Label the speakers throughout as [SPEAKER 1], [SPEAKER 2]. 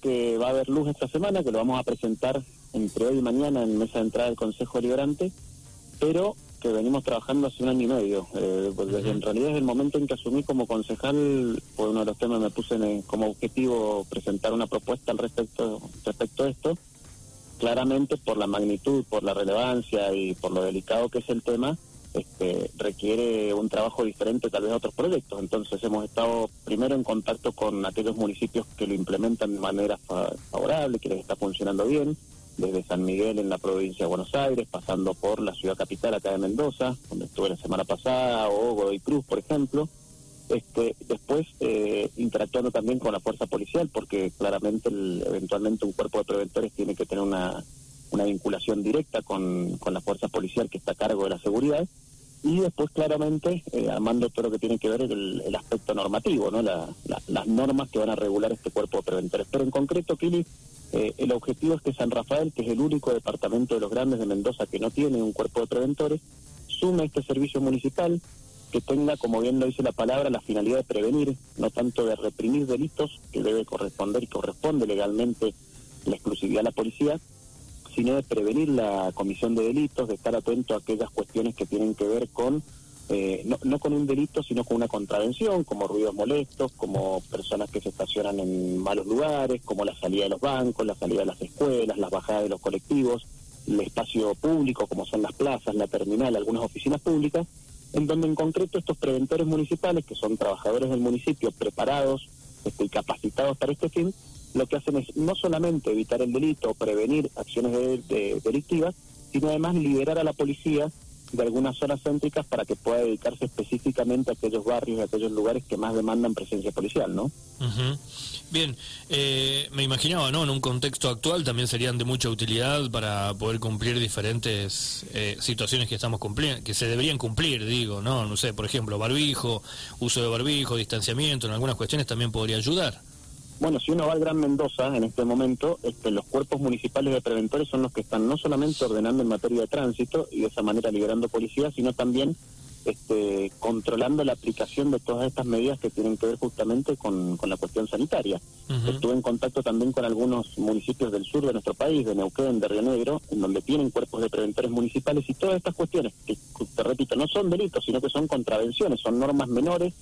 [SPEAKER 1] que va a haber luz esta semana, que lo vamos a presentar entre hoy y mañana en mesa de entrada del Consejo Liberante, pero que venimos trabajando hace un año y medio. Eh, pues desde, en realidad, desde el momento en que asumí como concejal, fue uno de los temas me puse como objetivo presentar una propuesta al respecto, respecto a esto. Claramente, por la magnitud, por la relevancia y por lo delicado que es el tema, este, requiere un trabajo diferente tal vez a otros proyectos. Entonces hemos estado primero en contacto con aquellos municipios que lo implementan de manera favorable, que les está funcionando bien, desde San Miguel en la provincia de Buenos Aires, pasando por la ciudad capital acá de Mendoza, donde estuve la semana pasada, o Godoy Cruz, por ejemplo. Este, después eh, interactuando también con la fuerza policial, porque claramente eventualmente un cuerpo de preventores tiene que tener una, una vinculación directa con, con la fuerza policial que está a cargo de la seguridad y después claramente eh, armando todo lo que tiene que ver el, el aspecto normativo, ¿no? las normas que van a regular este cuerpo de preventores. Pero en concreto, Kili, eh, el objetivo es que San Rafael, que es el único departamento de los grandes de Mendoza que no tiene un cuerpo de preventores, sume este servicio municipal que tenga, como bien lo dice la palabra, la finalidad de prevenir, no tanto de reprimir delitos, que debe corresponder y corresponde legalmente la exclusividad a la policía, sino de prevenir la comisión de delitos, de estar atento a aquellas cuestiones que tienen que ver con, eh, no, no, con un delito, sino con una contravención, como ruidos molestos, como personas que se estacionan en malos lugares, como la salida de los bancos, la salida de las escuelas, las bajadas de los colectivos, el espacio público, como son las plazas, la terminal, algunas oficinas públicas, en donde en concreto estos preventores municipales, que son trabajadores del municipio preparados este, y capacitados para este fin, lo que hacen es no solamente evitar el delito, prevenir acciones delictivas, sino además liberar a la policía de algunas zonas céntricas para que pueda dedicarse específicamente a aquellos barrios y a aquellos lugares que más demandan presencia policial, ¿no?
[SPEAKER 2] Bien, eh, me imaginaba, ¿no? En un contexto actual también serían de mucha utilidad para poder cumplir diferentes eh, situaciones que estamos cumpliendo, que se deberían cumplir, digo, ¿no? No sé, por ejemplo, barbijo, uso de barbijo, distanciamiento, en algunas cuestiones también podría ayudar.
[SPEAKER 1] Bueno, si uno va al Gran Mendoza en este momento, este, los cuerpos municipales de preventores son los que están no solamente ordenando en materia de tránsito y de esa manera liberando policía, sino también este, controlando la aplicación de todas estas medidas que tienen que ver justamente con, la cuestión sanitaria. Estuve en contacto también con algunos municipios del sur de nuestro país, de Neuquén, de Río Negro, en donde tienen cuerpos de preventores municipales y todas estas cuestiones, que te repito, no son delitos, sino que son contravenciones, son normas menores,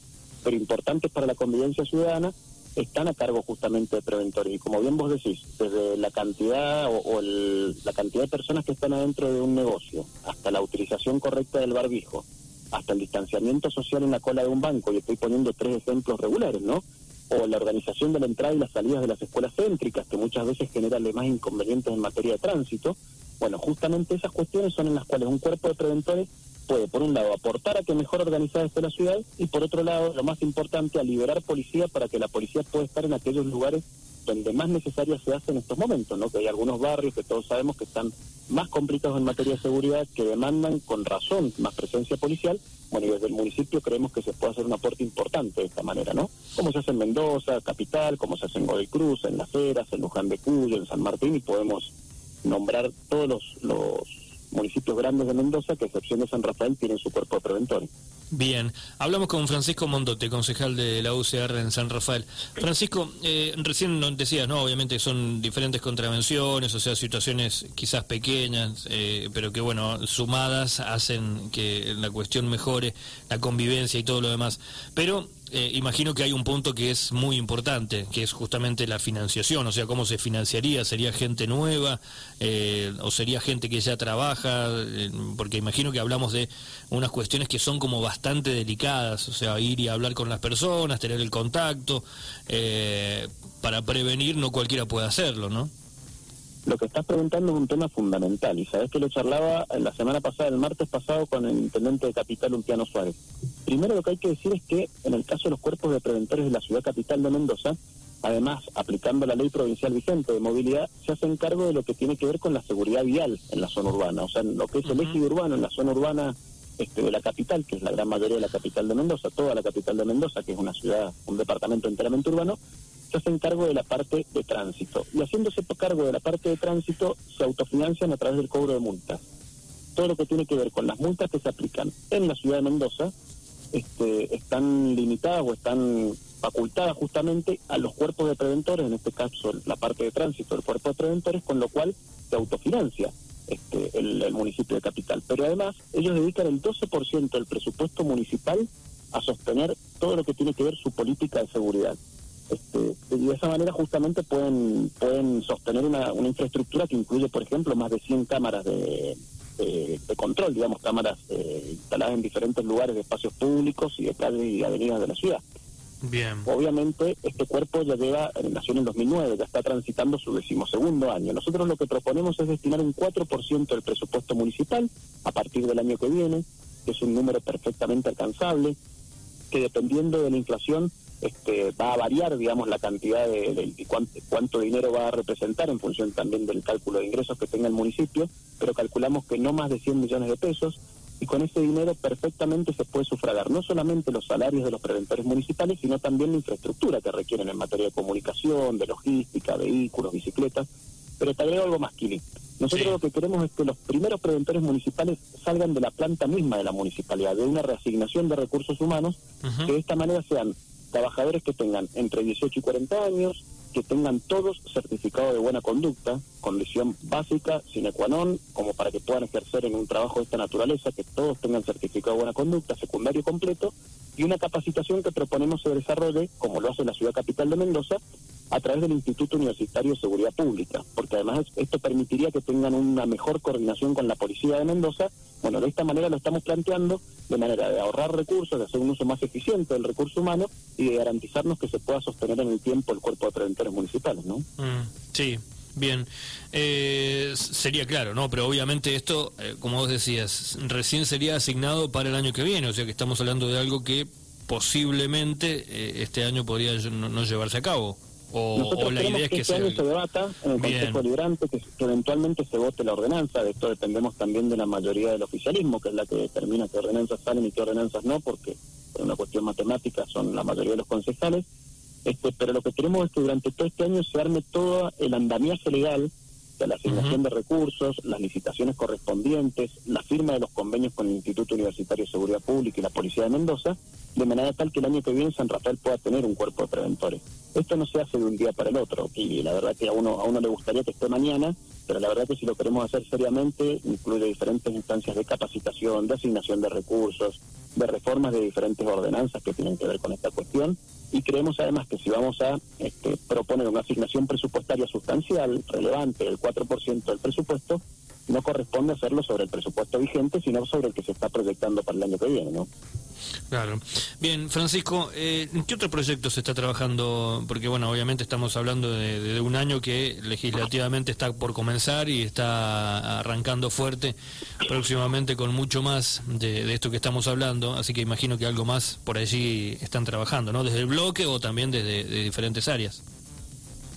[SPEAKER 1] pero importantes para la convivencia ciudadana están a cargo justamente de preventores. Y como bien vos decís, desde la cantidad o, la cantidad de personas que están adentro de un negocio, hasta la utilización correcta del barbijo, hasta el distanciamiento social en la cola de un banco, y estoy poniendo tres ejemplos regulares, ¿no? O la organización de la entrada y las salidas de las escuelas céntricas, que muchas veces generan más inconvenientes en materia de tránsito. Bueno, justamente esas cuestiones son en las cuales un cuerpo de preventores puede, por un lado, aportar a que mejor organizada esté la ciudad y, por otro lado, lo más importante, a liberar policía para que la policía pueda estar en aquellos lugares donde más necesaria se hace en estos momentos, ¿no? Que hay algunos barrios que todos sabemos que están más complicados en materia de seguridad, que demandan con razón más presencia policial. Bueno, y desde el municipio creemos que se puede hacer un aporte importante de esta manera, ¿no? Como se hace en Mendoza, capital, como se hace en Godoy Cruz, en Las Heras, en Luján de Cuyo, en San Martín, y podemos nombrar todos los, los municipios grandes de Mendoza, que a excepción de San Rafael, tienen su cuerpo preventor.
[SPEAKER 2] Bien, hablamos con Francisco Mondote, concejal de la UCR en San Rafael. Francisco, eh, recién decías, ¿no? Obviamente son diferentes contravenciones, o sea, situaciones quizás pequeñas, eh, pero que, bueno, sumadas hacen que la cuestión mejore, la convivencia y todo lo demás. Pero eh, imagino que hay un punto que es muy importante, que es justamente la financiación, o sea, cómo se financiaría, sería gente nueva eh, o sería gente que ya trabaja, eh, porque imagino que hablamos de unas cuestiones que son como bastante delicadas, o sea, ir y hablar con las personas, tener el contacto, para prevenir no cualquiera puede hacerlo, ¿no?
[SPEAKER 1] Lo que estás preguntando es un tema fundamental y sabes que lo charlaba la semana pasada, el martes pasado, con el intendente de Capital, Untiano Suárez. Primero lo que hay que decir es que en el caso de los cuerpos de preventores de la ciudad capital de Mendoza, además, aplicando la ley provincial vigente de movilidad, se hacen cargo de lo que tiene que ver con la seguridad vial en la zona urbana. O sea, lo que es el eje urbano en la zona urbana este, de la capital, que es la gran mayoría de la capital de Mendoza, toda la capital de Mendoza, que es una ciudad, un departamento enteramente urbano, se hacen cargo de la parte de tránsito. Y haciéndose cargo de la parte de tránsito, se autofinancian a través del cobro de multas. Todo lo que tiene que ver con las multas que se aplican en la ciudad de Mendoza este, están limitadas o están facultada justamente a los cuerpos de preventores, en este caso la parte de tránsito del cuerpo de preventores, con lo cual se autofinancia este, el, municipio de Capital. Pero además ellos dedican el 12% del presupuesto municipal a sostener todo lo que tiene que ver su política de seguridad. Este, y de esa manera justamente pueden pueden sostener una, una infraestructura que incluye, por ejemplo, más de 100 cámaras de, de, control, digamos, cámaras eh, instaladas en diferentes lugares de espacios públicos y de calles y avenidas de la ciudad.
[SPEAKER 2] Bien.
[SPEAKER 1] Obviamente, este cuerpo ya lleva, eh, nació en el 2009, ya está transitando su decimosegundo año. Nosotros lo que proponemos es destinar un 4% del presupuesto municipal a partir del año que viene, que es un número perfectamente alcanzable, que dependiendo de la inflación este, va a variar, digamos, la cantidad de, cuánto, dinero va a representar en función también del cálculo de ingresos que tenga el municipio, pero calculamos que no más de 100 millones de pesos y con ese dinero perfectamente se puede sufragar no solamente los salarios de los preventores municipales, sino también la infraestructura que requieren en materia de comunicación, de logística, vehículos, bicicletas. Pero te agrego algo más, Kili. Nosotros lo que queremos es que los primeros preventores municipales salgan de la planta misma de la municipalidad, de una reasignación de recursos humanos, que de esta manera sean trabajadores que tengan entre 18 y 40 años, que tengan todos certificado de buena conducta, condición básica, sine qua non, como para que puedan ejercer en un trabajo de esta naturaleza, que todos tengan certificado de buena conducta, secundario completo, y una capacitación que proponemos se desarrolle, como lo hace la ciudad capital de Mendoza, a través del Instituto Universitario de Seguridad Pública, porque además esto permitiría que tengan una mejor coordinación con la Policía de Mendoza. Bueno, de esta manera lo estamos planteando de manera de ahorrar recursos, de hacer un uso más eficiente del recurso humano y de garantizarnos que se pueda sostener en el tiempo el cuerpo de preventores municipales, ¿no?
[SPEAKER 2] Mm, sí, Bien, eh, sería claro, ¿no? Pero obviamente esto, eh, como vos decías, recién sería asignado para el año que viene, o sea que estamos hablando de algo que posiblemente eh, este año podría no llevarse a cabo.
[SPEAKER 1] O, la idea es que, este año se debata en el Consejo Liberante, que, eventualmente se vote la ordenanza. De esto dependemos también de la mayoría del oficialismo, que es la que determina qué ordenanzas salen y qué ordenanzas no, porque por una cuestión matemática son la mayoría de los concejales. Este, pero lo que queremos es que durante todo este año se arme todo el andamiaje legal de la asignación de recursos, las licitaciones correspondientes, la firma de los convenios con el Instituto Universitario de Seguridad Pública y la Policía de Mendoza, de manera tal que el año que viene San Rafael pueda tener un cuerpo de preventores. Esto no se hace de un día para el otro, y la verdad que a uno, a uno le gustaría que esté mañana, pero la verdad que si lo queremos hacer seriamente, incluye diferentes instancias de capacitación, de asignación de recursos, de reformas de diferentes ordenanzas que tienen que ver con esta cuestión, y creemos además que si vamos a este, proponer una asignación presupuestaria sustancial, relevante, del 4% del presupuesto, no corresponde hacerlo sobre el presupuesto vigente, sino sobre el que se está proyectando para el año que viene, ¿no?
[SPEAKER 2] Claro. Bien, Francisco, eh, ¿en qué otro proyecto se está trabajando? Porque, bueno, obviamente estamos hablando de, un año que legislativamente está por comenzar y está arrancando fuerte próximamente con mucho más de, esto que estamos hablando, así que imagino que algo más por allí están trabajando, ¿no? Desde el bloque o también desde de diferentes áreas.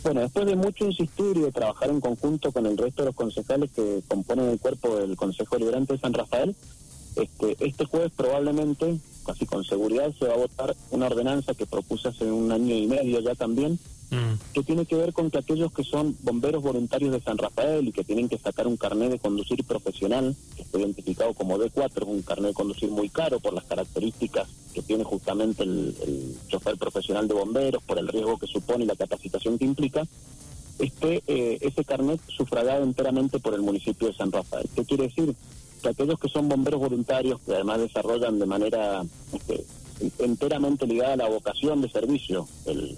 [SPEAKER 1] Bueno, después de mucho insistir y de trabajar en conjunto con el resto de los concejales que componen el cuerpo del Consejo Liberante de San Rafael, este, este jueves probablemente, casi con seguridad, se va a votar una ordenanza que propuse hace un año y medio ya también, mm. que tiene que ver con que aquellos que son bomberos voluntarios de San Rafael y que tienen que sacar un carnet de conducir profesional, que está identificado como D4, es un carnet de conducir muy caro por las características que tiene justamente el, el chofer profesional de bomberos, por el riesgo que supone y la capacitación que implica, esté eh, ese carnet sufragado enteramente por el municipio de San Rafael. ¿Qué quiere decir? que aquellos que son bomberos voluntarios, que además desarrollan de manera este, enteramente ligada a la vocación de servicio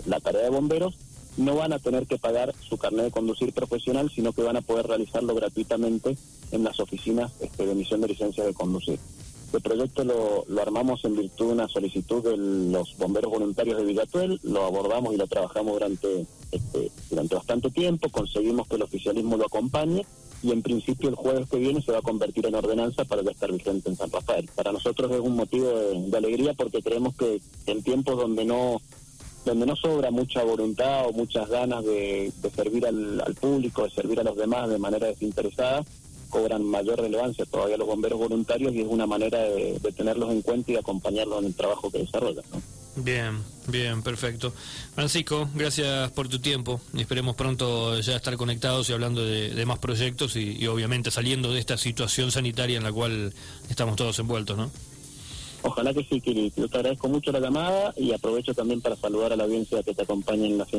[SPEAKER 1] la tarea de bomberos, no van a tener que pagar su carnet de conducir profesional, sino que van a poder realizarlo gratuitamente en las oficinas este, de emisión de licencia de conducir. Este proyecto lo, armamos en virtud de una solicitud de los bomberos voluntarios de Villatuel, lo abordamos y lo trabajamos durante, este, durante bastante tiempo, conseguimos que el oficialismo lo acompañe y en principio el jueves que viene se va a convertir en ordenanza para ya estar vigente en San Rafael. Para nosotros es un motivo de, alegría porque creemos que en tiempos donde no donde no sobra mucha voluntad o muchas ganas de, servir al, público, de servir a los demás de manera desinteresada, cobran mayor relevancia todavía los bomberos voluntarios y es una manera de, tenerlos en cuenta y acompañarlos en el trabajo que desarrollan.
[SPEAKER 2] Bien, bien, perfecto. Francisco, gracias por tu tiempo. Esperemos pronto ya estar conectados y hablando de, más proyectos y, obviamente saliendo de esta situación sanitaria en la cual estamos todos envueltos, ¿no?
[SPEAKER 1] Ojalá que sí, Kiri. Te agradezco mucho la llamada y aprovecho también para saludar a la audiencia que te acompaña en la